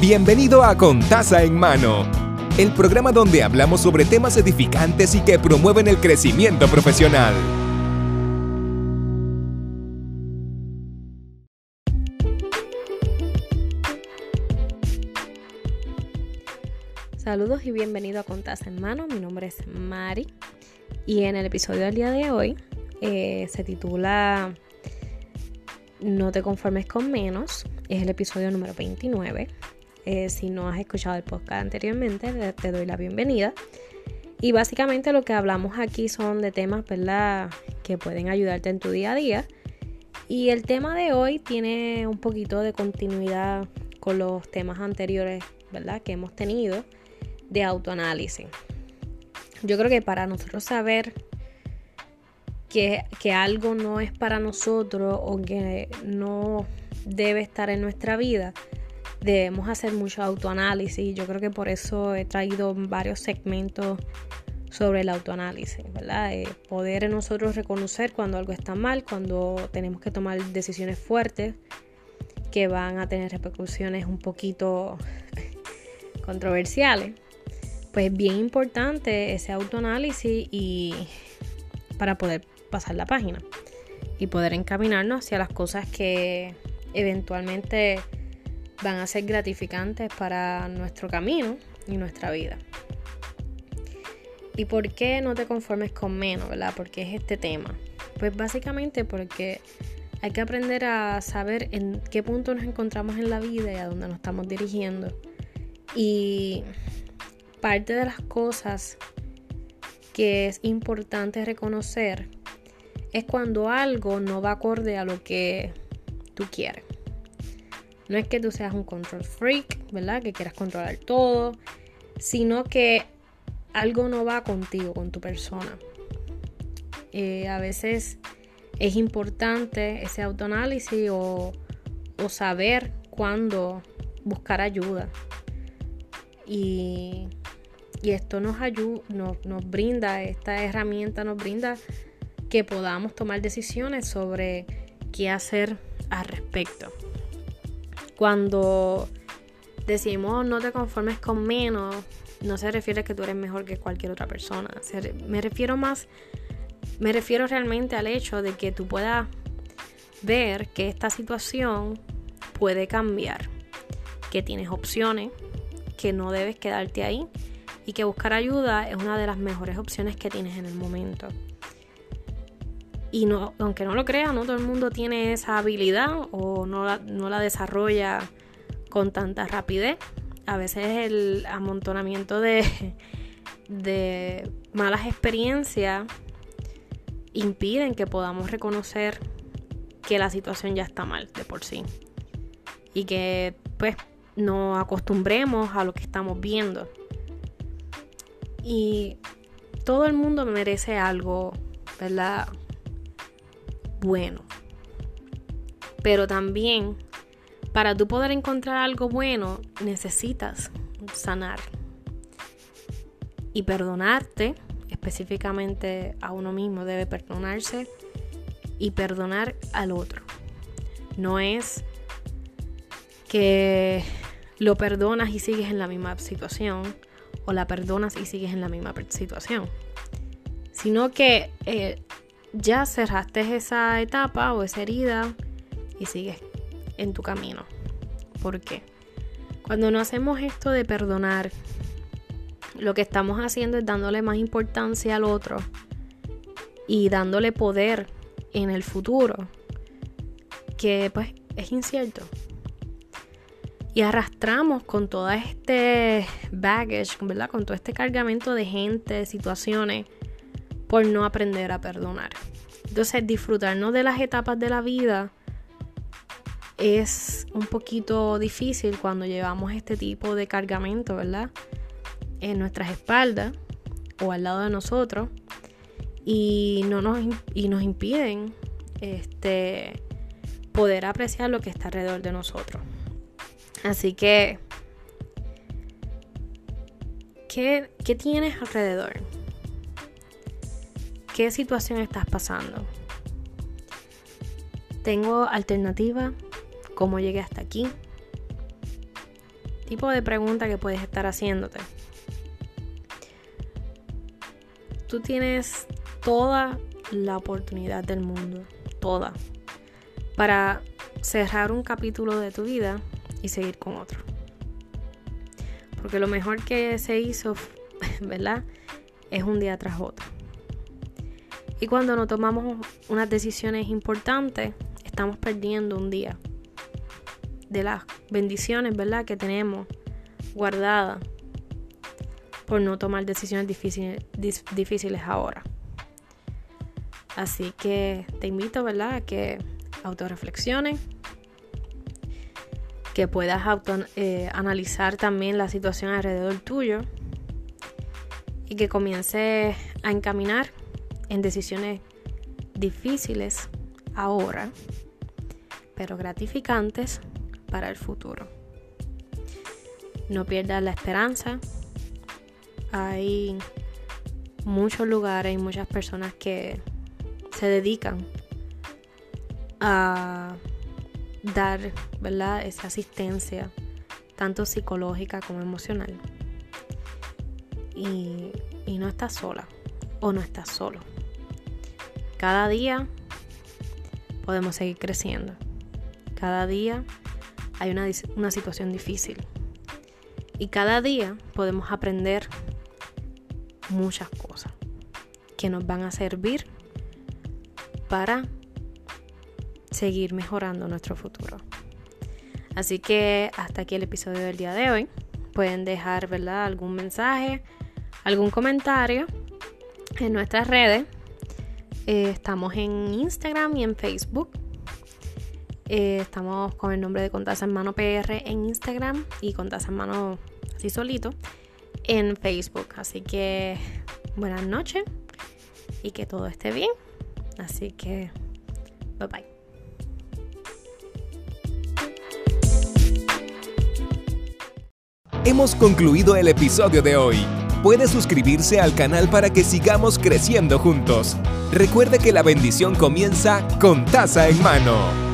Bienvenido a Contaza en Mano, el programa donde hablamos sobre temas edificantes y que promueven el crecimiento profesional. Saludos y bienvenido a Contaza en Mano. Mi nombre es Mari y en el episodio del día de hoy eh, se titula No te conformes con menos. Es el episodio número 29. Eh, si no has escuchado el podcast anteriormente, te doy la bienvenida. Y básicamente lo que hablamos aquí son de temas, ¿verdad? Que pueden ayudarte en tu día a día. Y el tema de hoy tiene un poquito de continuidad con los temas anteriores, ¿verdad? Que hemos tenido de autoanálisis. Yo creo que para nosotros saber que, que algo no es para nosotros o que no debe estar en nuestra vida, debemos hacer mucho autoanálisis. Yo creo que por eso he traído varios segmentos sobre el autoanálisis, ¿verdad? Eh, poder nosotros reconocer cuando algo está mal, cuando tenemos que tomar decisiones fuertes que van a tener repercusiones un poquito controversiales. Pues bien importante ese autoanálisis y para poder pasar la página y poder encaminarnos hacia las cosas que eventualmente van a ser gratificantes para nuestro camino y nuestra vida. ¿Y por qué no te conformes con menos, verdad? Porque es este tema. Pues básicamente porque hay que aprender a saber en qué punto nos encontramos en la vida y a dónde nos estamos dirigiendo. Y parte de las cosas que es importante reconocer es cuando algo no va acorde a lo que tú quieres. No es que tú seas un control freak, ¿verdad? Que quieras controlar todo, sino que algo no va contigo, con tu persona. Eh, a veces es importante ese autoanálisis o, saber cuándo buscar ayuda. Y, esto nos ayuda, nos brinda, esta herramienta nos brinda que podamos tomar decisiones sobre qué hacer al respecto. Cuando decimos no te conformes con menos, no se refiere a que tú eres mejor que cualquier otra persona. me refiero más, me refiero realmente al hecho de que tú puedas ver que esta situación puede cambiar, que tienes opciones, que no debes quedarte ahí y que buscar ayuda es una de las mejores opciones que tienes en el momento. Y no, aunque no lo creas, no todo el mundo tiene esa habilidad o no la, no la desarrolla con tanta rapidez. A veces el amontonamiento de, de malas experiencias impiden que podamos reconocer que la situación ya está mal de por sí. Y que pues nos acostumbremos a lo que estamos viendo. Y todo el mundo merece algo, ¿verdad? Bueno. Pero también, para tú poder encontrar algo bueno, necesitas sanar. Y perdonarte, específicamente a uno mismo, debe perdonarse y perdonar al otro. No es que lo perdonas y sigues en la misma situación o la perdonas y sigues en la misma situación, sino que eh, ya cerraste esa etapa o esa herida y sigues en tu camino. ¿Por qué? Cuando no hacemos esto de perdonar, lo que estamos haciendo es dándole más importancia al otro y dándole poder en el futuro que pues es incierto. Y arrastramos con todo este baggage, ¿verdad? Con todo este cargamento de gente, de situaciones por no aprender a perdonar. Entonces, disfrutarnos de las etapas de la vida es un poquito difícil cuando llevamos este tipo de cargamento, ¿verdad? En nuestras espaldas o al lado de nosotros y, no nos, y nos impiden este, poder apreciar lo que está alrededor de nosotros. Así que, ¿qué, qué tienes alrededor? ¿Qué situación estás pasando? ¿Tengo alternativa? ¿Cómo llegué hasta aquí? tipo de pregunta que puedes estar haciéndote. Tú tienes toda la oportunidad del mundo, toda, para cerrar un capítulo de tu vida y seguir con otro. Porque lo mejor que se hizo, ¿verdad? Es un día tras otro. Y cuando no tomamos unas decisiones importantes, estamos perdiendo un día de las bendiciones, ¿verdad? Que tenemos guardadas por no tomar decisiones difíciles, difíciles ahora. Así que te invito, ¿verdad? A que autorreflexiones, que puedas eh, analizar también la situación alrededor tuyo y que comiences a encaminar en decisiones difíciles ahora, pero gratificantes para el futuro. No pierdas la esperanza. Hay muchos lugares y muchas personas que se dedican a dar ¿verdad? esa asistencia, tanto psicológica como emocional. Y, y no estás sola o no estás solo. Cada día podemos seguir creciendo. Cada día hay una, una situación difícil. Y cada día podemos aprender muchas cosas que nos van a servir para seguir mejorando nuestro futuro. Así que hasta aquí el episodio del día de hoy. Pueden dejar, ¿verdad? Algún mensaje, algún comentario en nuestras redes. Eh, estamos en Instagram y en Facebook. Eh, estamos con el nombre de Contaza Hermano PR en Instagram y Contaza Hermano así solito en Facebook. Así que buenas noches y que todo esté bien. Así que bye bye. Hemos concluido el episodio de hoy. Puede suscribirse al canal para que sigamos creciendo juntos. Recuerde que la bendición comienza con taza en mano.